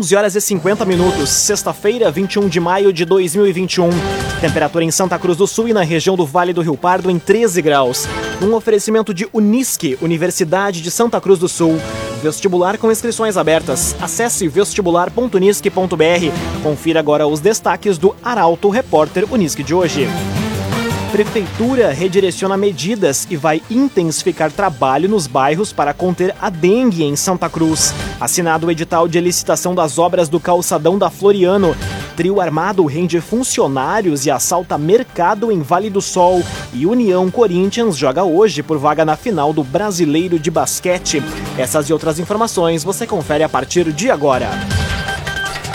11 horas e 50 minutos, sexta-feira, 21 de maio de 2021. Temperatura em Santa Cruz do Sul e na região do Vale do Rio Pardo em 13 graus. Um oferecimento de Unisque, Universidade de Santa Cruz do Sul. Vestibular com inscrições abertas. Acesse vestibular.unisque.br. Confira agora os destaques do Arauto Repórter Unisque de hoje. Prefeitura redireciona medidas e vai intensificar trabalho nos bairros para conter a dengue em Santa Cruz. Assinado o edital de licitação das obras do calçadão da Floriano. Trio Armado rende funcionários e assalta mercado em Vale do Sol. E União Corinthians joga hoje por vaga na final do Brasileiro de Basquete. Essas e outras informações você confere a partir de agora.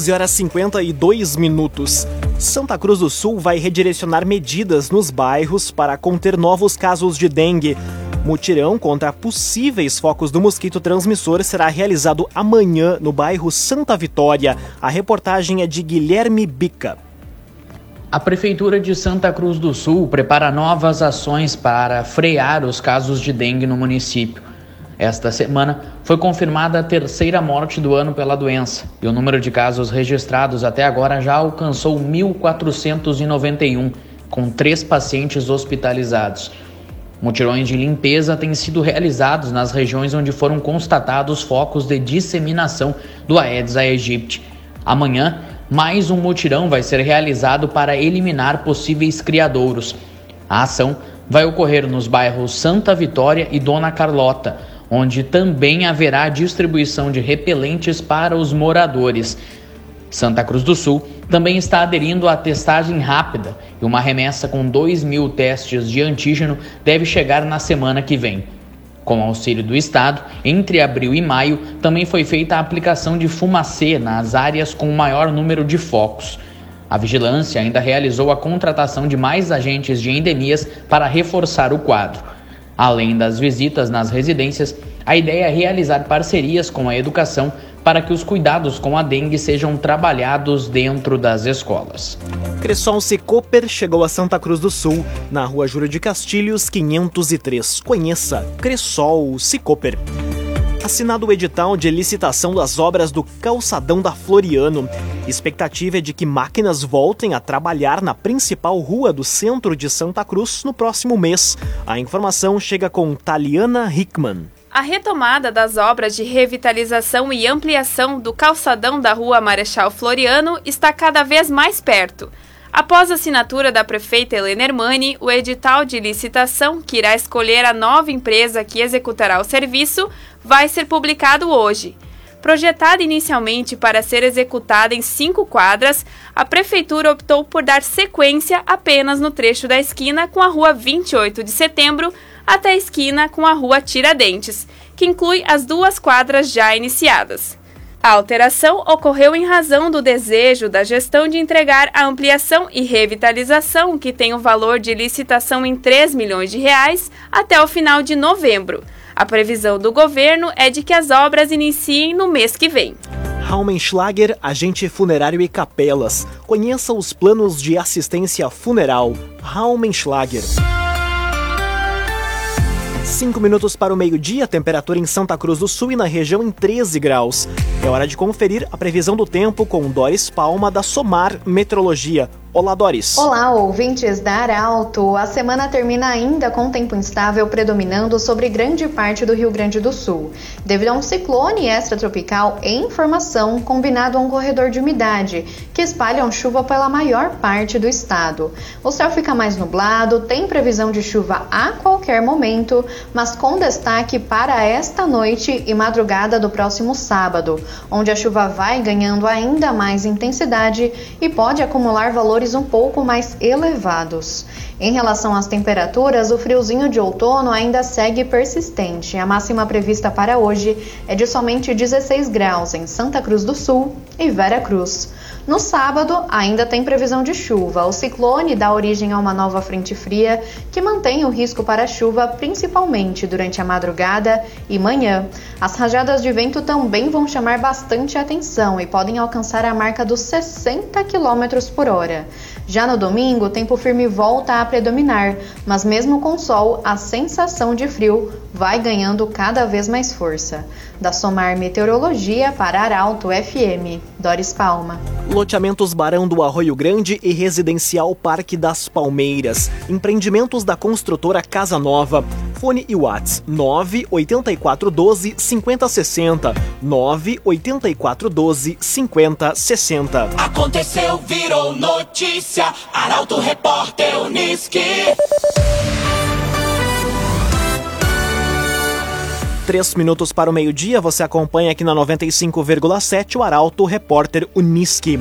11 horas 52 minutos. Santa Cruz do Sul vai redirecionar medidas nos bairros para conter novos casos de dengue. Mutirão contra possíveis focos do mosquito transmissor será realizado amanhã no bairro Santa Vitória. A reportagem é de Guilherme Bica. A Prefeitura de Santa Cruz do Sul prepara novas ações para frear os casos de dengue no município. Esta semana foi confirmada a terceira morte do ano pela doença e o número de casos registrados até agora já alcançou 1.491, com três pacientes hospitalizados. Mutirões de limpeza têm sido realizados nas regiões onde foram constatados focos de disseminação do Aedes aegypti. Amanhã, mais um mutirão vai ser realizado para eliminar possíveis criadouros. A ação vai ocorrer nos bairros Santa Vitória e Dona Carlota onde também haverá distribuição de repelentes para os moradores. Santa Cruz do Sul também está aderindo à testagem rápida e uma remessa com 2 mil testes de antígeno deve chegar na semana que vem. Com auxílio do Estado, entre abril e maio também foi feita a aplicação de fumacê nas áreas com maior número de focos. A vigilância ainda realizou a contratação de mais agentes de endemias para reforçar o quadro. Além das visitas nas residências, a ideia é realizar parcerias com a educação para que os cuidados com a dengue sejam trabalhados dentro das escolas. Cressol Cicoper chegou a Santa Cruz do Sul, na rua Júlio de Castilhos, 503. Conheça Cressol Cicoper assinado o edital de licitação das obras do calçadão da Floriano. Expectativa é de que máquinas voltem a trabalhar na principal rua do centro de Santa Cruz no próximo mês. A informação chega com Taliana Hickman. A retomada das obras de revitalização e ampliação do calçadão da Rua Marechal Floriano está cada vez mais perto. Após a assinatura da prefeita Helena Hermani, o edital de licitação, que irá escolher a nova empresa que executará o serviço, vai ser publicado hoje. Projetada inicialmente para ser executada em cinco quadras, a Prefeitura optou por dar sequência apenas no trecho da esquina com a Rua 28 de Setembro até a esquina com a Rua Tiradentes, que inclui as duas quadras já iniciadas. A alteração ocorreu em razão do desejo da gestão de entregar a ampliação e revitalização, que tem o valor de licitação em 3 milhões de reais, até o final de novembro. A previsão do governo é de que as obras iniciem no mês que vem. Raumenschlager, agente funerário e capelas. Conheça os planos de assistência funeral. Raumenschlager. Cinco minutos para o meio-dia, temperatura em Santa Cruz do Sul e na região em 13 graus. É hora de conferir a previsão do tempo com Doris Palma da Somar Metrologia. Olá, Doris. Olá, ouvintes da Arauto. A semana termina ainda com tempo instável predominando sobre grande parte do Rio Grande do Sul, devido a um ciclone extratropical em formação combinado a um corredor de umidade, que espalham chuva pela maior parte do estado. O céu fica mais nublado, tem previsão de chuva a qualquer momento, mas com destaque para esta noite e madrugada do próximo sábado, onde a chuva vai ganhando ainda mais intensidade e pode acumular valores valores um pouco mais elevados. Em relação às temperaturas, o friozinho de outono ainda segue persistente. A máxima prevista para hoje é de somente 16 graus em Santa Cruz do Sul e Vera Cruz. No sábado, ainda tem previsão de chuva. O ciclone dá origem a uma nova frente fria que mantém o risco para chuva, principalmente durante a madrugada e manhã. As rajadas de vento também vão chamar bastante atenção e podem alcançar a marca dos 60 km por hora. Já no domingo, o tempo firme volta a predominar, mas mesmo com sol, a sensação de frio vai ganhando cada vez mais força. Da Somar Meteorologia para Arauto FM, Doris Palma. Loteamentos Barão do Arroio Grande e Residencial Parque das Palmeiras. Empreendimentos da construtora Casa Nova. Fone e Whats 98412 5060 98412 5060. Aconteceu, virou notícia. Arauto Repórter Uniski. Três minutos para o meio-dia, você acompanha aqui na 95,7 o Arauto Repórter Uniski.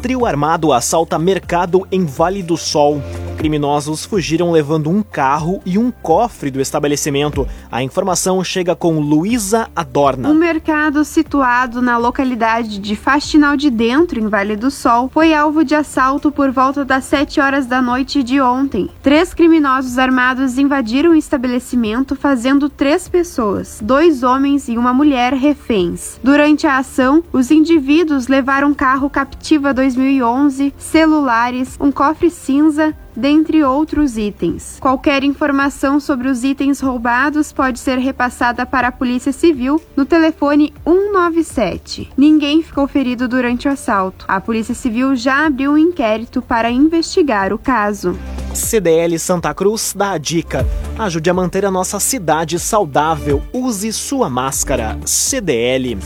Trio armado assalta mercado em Vale do Sol. Criminosos fugiram levando um carro e um cofre do estabelecimento. A informação chega com Luísa Adorna. Um mercado situado na localidade de Faxinal de Dentro, em Vale do Sol, foi alvo de assalto por volta das 7 horas da noite de ontem. Três criminosos armados invadiram o estabelecimento, fazendo três pessoas, dois homens e uma mulher, reféns. Durante a ação, os indivíduos levaram um carro Captiva 2011, celulares, um cofre cinza, dentre outros itens. Qualquer informação sobre os itens roubados pode ser repassada para a Polícia Civil no telefone 197. Ninguém ficou ferido durante o assalto. A Polícia Civil já abriu um inquérito para investigar o caso. CDL Santa Cruz dá a dica. Ajude a manter a nossa cidade saudável. Use sua máscara. CDL.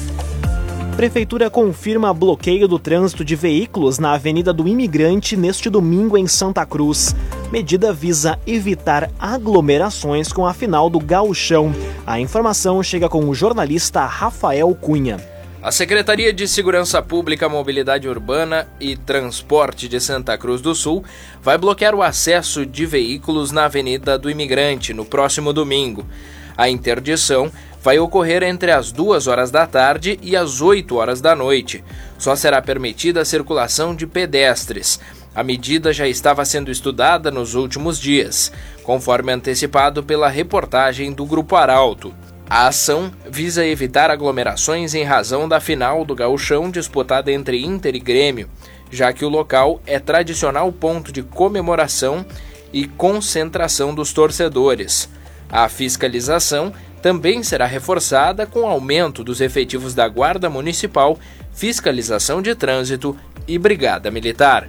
Prefeitura confirma bloqueio do trânsito de veículos na Avenida do Imigrante neste domingo em Santa Cruz. Medida visa evitar aglomerações com a final do Gauchão. A informação chega com o jornalista Rafael Cunha. A Secretaria de Segurança Pública, Mobilidade Urbana e Transporte de Santa Cruz do Sul vai bloquear o acesso de veículos na Avenida do Imigrante no próximo domingo. A interdição vai ocorrer entre as 2 horas da tarde e as 8 horas da noite. Só será permitida a circulação de pedestres. A medida já estava sendo estudada nos últimos dias, conforme antecipado pela reportagem do Grupo Arauto. A ação visa evitar aglomerações em razão da final do gauchão disputada entre Inter e Grêmio, já que o local é tradicional ponto de comemoração e concentração dos torcedores. A fiscalização também será reforçada com aumento dos efetivos da Guarda Municipal, Fiscalização de Trânsito e Brigada Militar.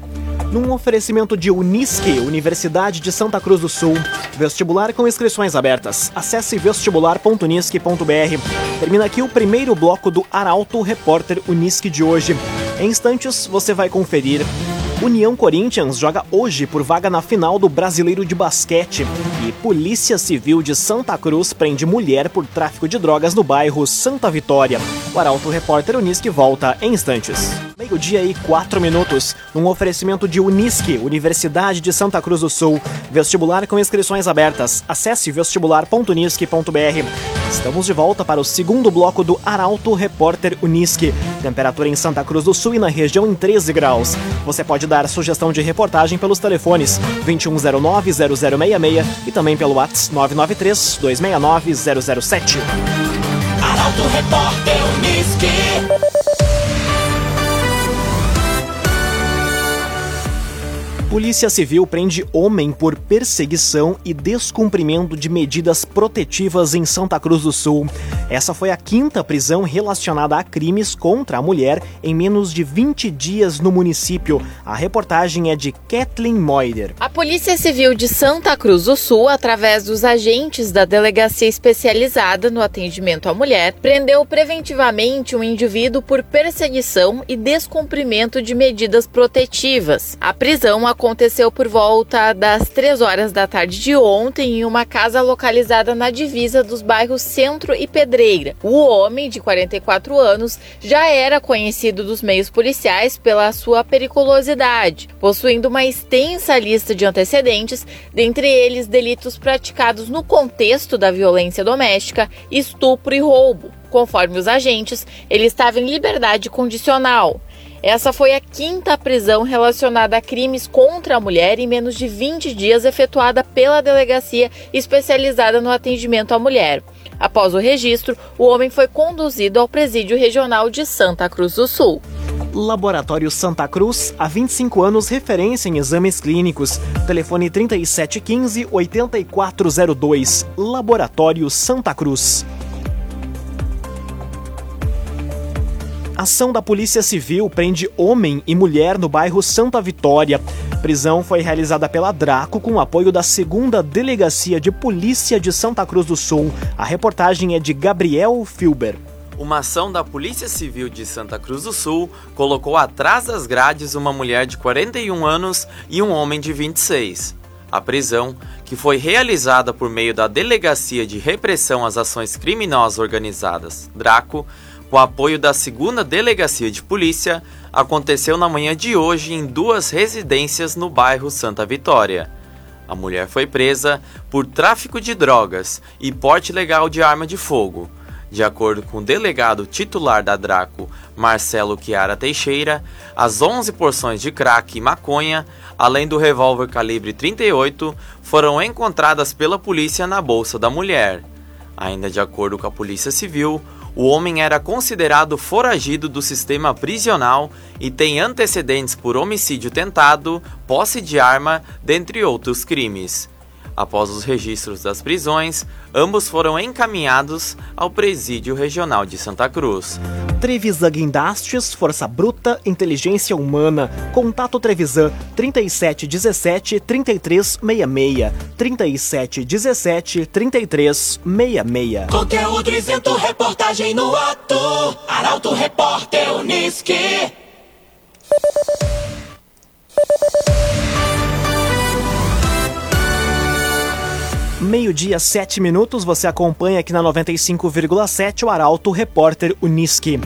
Num oferecimento de Unisque, Universidade de Santa Cruz do Sul. Vestibular com inscrições abertas. Acesse vestibular.unisque.br. Termina aqui o primeiro bloco do Arauto Repórter Unisque de hoje. Em instantes, você vai conferir União Corinthians joga hoje por vaga na final do Brasileiro de Basquete. E Polícia Civil de Santa Cruz prende mulher por tráfico de drogas no bairro Santa Vitória. O Arauto Repórter Unisque volta em instantes. Meio-dia e quatro minutos, num oferecimento de Unisque, Universidade de Santa Cruz do Sul. Vestibular com inscrições abertas. Acesse vestibular.unisque.br. Estamos de volta para o segundo bloco do Arauto Repórter Unisque. Temperatura em Santa Cruz do Sul e na região em 13 graus. Você pode dar sugestão de reportagem pelos telefones 2109-0066 e também pelo WhatsApp 993-269-007. Arauto Repórter Uniski. Polícia Civil prende homem por perseguição e descumprimento de medidas protetivas em Santa Cruz do Sul. Essa foi a quinta prisão relacionada a crimes contra a mulher em menos de 20 dias no município. A reportagem é de Kathleen Moider. A Polícia Civil de Santa Cruz do Sul, através dos agentes da Delegacia Especializada no Atendimento à Mulher, prendeu preventivamente um indivíduo por perseguição e descumprimento de medidas protetivas. A prisão aconteceu por volta das 3 horas da tarde de ontem em uma casa localizada na divisa dos bairros Centro e Pedreira. O homem, de 44 anos, já era conhecido dos meios policiais pela sua periculosidade, possuindo uma extensa lista de antecedentes, dentre eles delitos praticados no contexto da violência doméstica, estupro e roubo. Conforme os agentes, ele estava em liberdade condicional. Essa foi a quinta prisão relacionada a crimes contra a mulher em menos de 20 dias efetuada pela delegacia especializada no atendimento à mulher. Após o registro, o homem foi conduzido ao presídio regional de Santa Cruz do Sul. Laboratório Santa Cruz, há 25 anos referência em exames clínicos. Telefone 3715 8402. Laboratório Santa Cruz. Ação da Polícia Civil prende homem e mulher no bairro Santa Vitória. Prisão foi realizada pela Draco com apoio da segunda Delegacia de Polícia de Santa Cruz do Sul. A reportagem é de Gabriel Filber. Uma ação da Polícia Civil de Santa Cruz do Sul colocou atrás das grades uma mulher de 41 anos e um homem de 26. A prisão, que foi realizada por meio da Delegacia de Repressão às Ações Criminosas Organizadas, Draco, com apoio da segunda Delegacia de Polícia, aconteceu na manhã de hoje em duas residências no bairro Santa Vitória. A mulher foi presa por tráfico de drogas e porte legal de arma de fogo. De acordo com o delegado titular da Draco, Marcelo Chiara Teixeira, as 11 porções de crack e maconha, além do revólver calibre 38, foram encontradas pela polícia na bolsa da mulher. Ainda de acordo com a Polícia Civil, o homem era considerado foragido do sistema prisional e tem antecedentes por homicídio tentado, posse de arma, dentre outros crimes. Após os registros das prisões, ambos foram encaminhados ao Presídio Regional de Santa Cruz. Trevisan Guindastes, Força Bruta, Inteligência Humana. Contato Trevisan 3717 3366. 3717 3366. Conteúdo isento, reportagem no ato. Arauto Repórter Uniski. Meio-dia, sete minutos, você acompanha aqui na 95,7 o Arauto Repórter Uniski.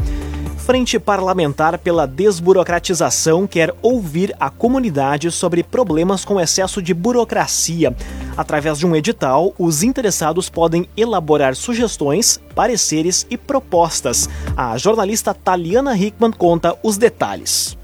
Frente Parlamentar pela Desburocratização quer ouvir a comunidade sobre problemas com excesso de burocracia. Através de um edital, os interessados podem elaborar sugestões, pareceres e propostas. A jornalista Taliana Hickman conta os detalhes.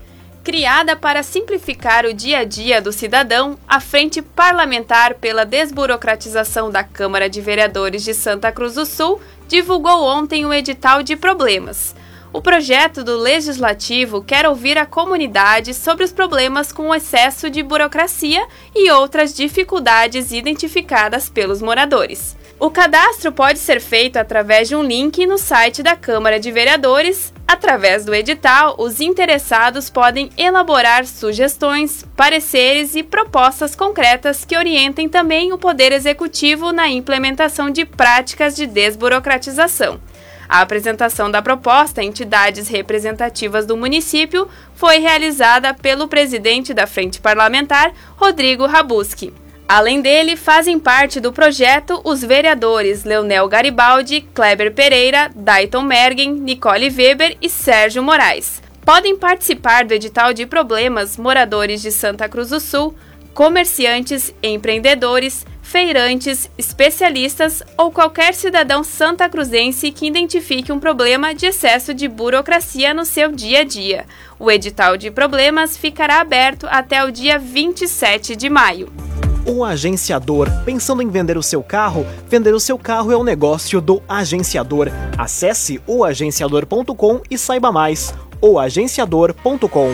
Criada para simplificar o dia a dia do cidadão, a Frente Parlamentar pela Desburocratização da Câmara de Vereadores de Santa Cruz do Sul divulgou ontem o edital de problemas. O projeto do Legislativo quer ouvir a comunidade sobre os problemas com o excesso de burocracia e outras dificuldades identificadas pelos moradores. O cadastro pode ser feito através de um link no site da Câmara de Vereadores. Através do edital, os interessados podem elaborar sugestões, pareceres e propostas concretas que orientem também o Poder Executivo na implementação de práticas de desburocratização. A apresentação da proposta a entidades representativas do município foi realizada pelo presidente da Frente Parlamentar, Rodrigo Rabuski. Além dele, fazem parte do projeto os vereadores Leonel Garibaldi, Kleber Pereira, Dayton Mergen, Nicole Weber e Sérgio Moraes. Podem participar do edital de problemas moradores de Santa Cruz do Sul, comerciantes, empreendedores, feirantes, especialistas ou qualquer cidadão santacruzense que identifique um problema de excesso de burocracia no seu dia a dia. O edital de problemas ficará aberto até o dia 27 de maio. O agenciador. Pensando em vender o seu carro? Vender o seu carro é o negócio do agenciador. Acesse oagenciador.com e saiba mais. oagenciador.com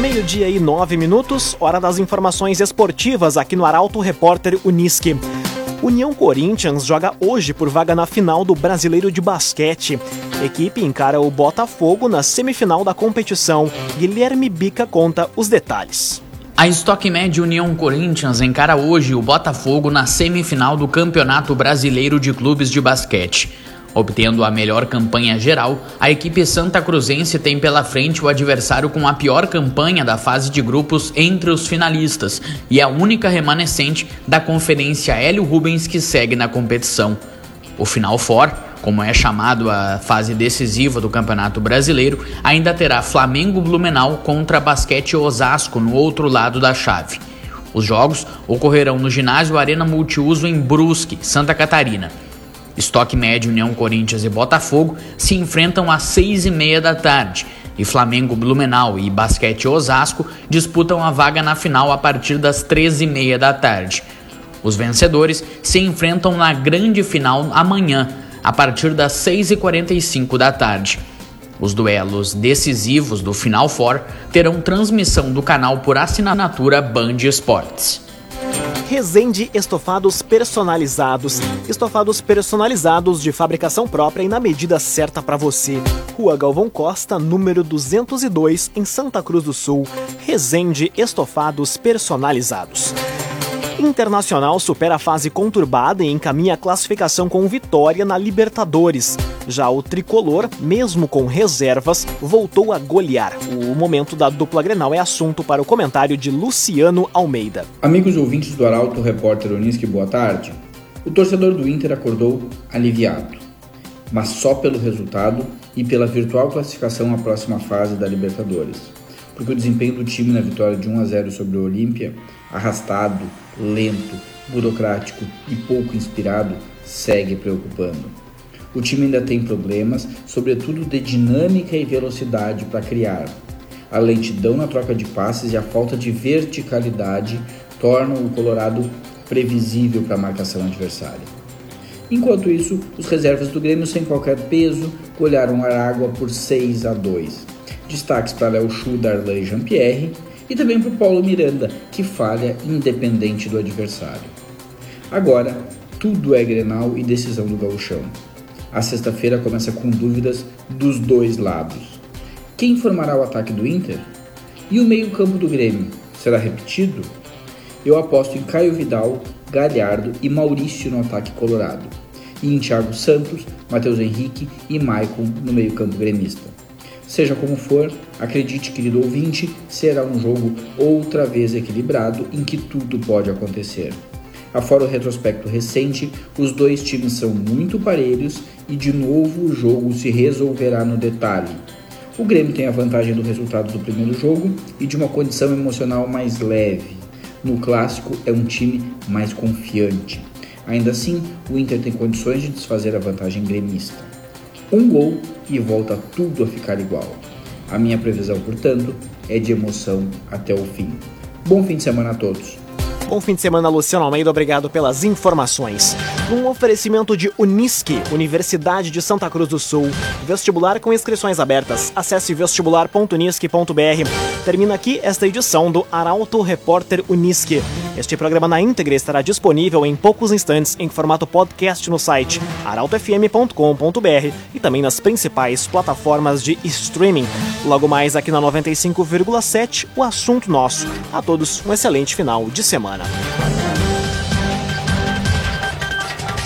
Meio-dia e nove minutos, hora das informações esportivas aqui no Arauto Repórter Uniski. União Corinthians joga hoje por vaga na final do Brasileiro de Basquete. Equipe encara o Botafogo na semifinal da competição. Guilherme Bica conta os detalhes. A Stock Med União Corinthians encara hoje o Botafogo na semifinal do Campeonato Brasileiro de Clubes de Basquete. Obtendo a melhor campanha geral, a equipe santa cruzense tem pela frente o adversário com a pior campanha da fase de grupos entre os finalistas e a única remanescente da Conferência Hélio Rubens que segue na competição. O Final Four, como é chamado a fase decisiva do Campeonato Brasileiro, ainda terá Flamengo Blumenau contra Basquete Osasco no outro lado da chave. Os jogos ocorrerão no ginásio Arena Multiuso em Brusque, Santa Catarina. Estoque Médio, União Corinthians e Botafogo se enfrentam às seis e meia da tarde e Flamengo, Blumenau e Basquete Osasco disputam a vaga na final a partir das treze e meia da tarde. Os vencedores se enfrentam na grande final amanhã, a partir das 6h45 da tarde. Os duelos decisivos do Final Four terão transmissão do canal por assinatura Band Esportes. Resende Estofados Personalizados. Estofados personalizados de fabricação própria e na medida certa para você. Rua Galvão Costa, número 202, em Santa Cruz do Sul. Resende Estofados Personalizados. Internacional supera a fase conturbada e encaminha a classificação com vitória na Libertadores. Já o tricolor, mesmo com reservas, voltou a golear. O momento da dupla Grenal é assunto para o comentário de Luciano Almeida. Amigos ouvintes do Arauto, repórter Onisque, boa tarde. O torcedor do Inter acordou aliviado, mas só pelo resultado e pela virtual classificação à próxima fase da Libertadores. Porque o desempenho do time na vitória de 1 a 0 sobre o Olímpia, arrastado, lento, burocrático e pouco inspirado, segue preocupando. O time ainda tem problemas, sobretudo de dinâmica e velocidade para criar. A lentidão na troca de passes e a falta de verticalidade tornam o Colorado previsível para a marcação adversária. Enquanto isso, os reservas do Grêmio sem qualquer peso golearam a água por 6 a 2. Destaques para Léo Chu, Darlan e Jean-Pierre e também para o Paulo Miranda, que falha independente do adversário. Agora, tudo é Grenal e decisão do gauchão. A sexta-feira começa com dúvidas dos dois lados. Quem formará o ataque do Inter? E o meio-campo do Grêmio? Será repetido? Eu aposto em Caio Vidal, Galhardo e Maurício no ataque colorado. E em Thiago Santos, Matheus Henrique e Maicon no meio-campo gremista. Seja como for, acredite, querido ouvinte, será um jogo outra vez equilibrado em que tudo pode acontecer. Afora o retrospecto recente, os dois times são muito parelhos e de novo o jogo se resolverá no detalhe. O Grêmio tem a vantagem do resultado do primeiro jogo e de uma condição emocional mais leve. No clássico é um time mais confiante. Ainda assim, o Inter tem condições de desfazer a vantagem gremista. Um gol e volta tudo a ficar igual. A minha previsão, portanto, é de emoção até o fim. Bom fim de semana a todos. Bom fim de semana, Luciano Almeida. Obrigado pelas informações. Um oferecimento de Unisque, Universidade de Santa Cruz do Sul. Vestibular com inscrições abertas. Acesse vestibular.unisque.br. Termina aqui esta edição do Arauto Repórter Unisque. Este programa na íntegra estará disponível em poucos instantes em formato podcast no site arautofm.com.br e também nas principais plataformas de streaming. Logo mais aqui na 95,7, o assunto nosso. A todos um excelente final de semana.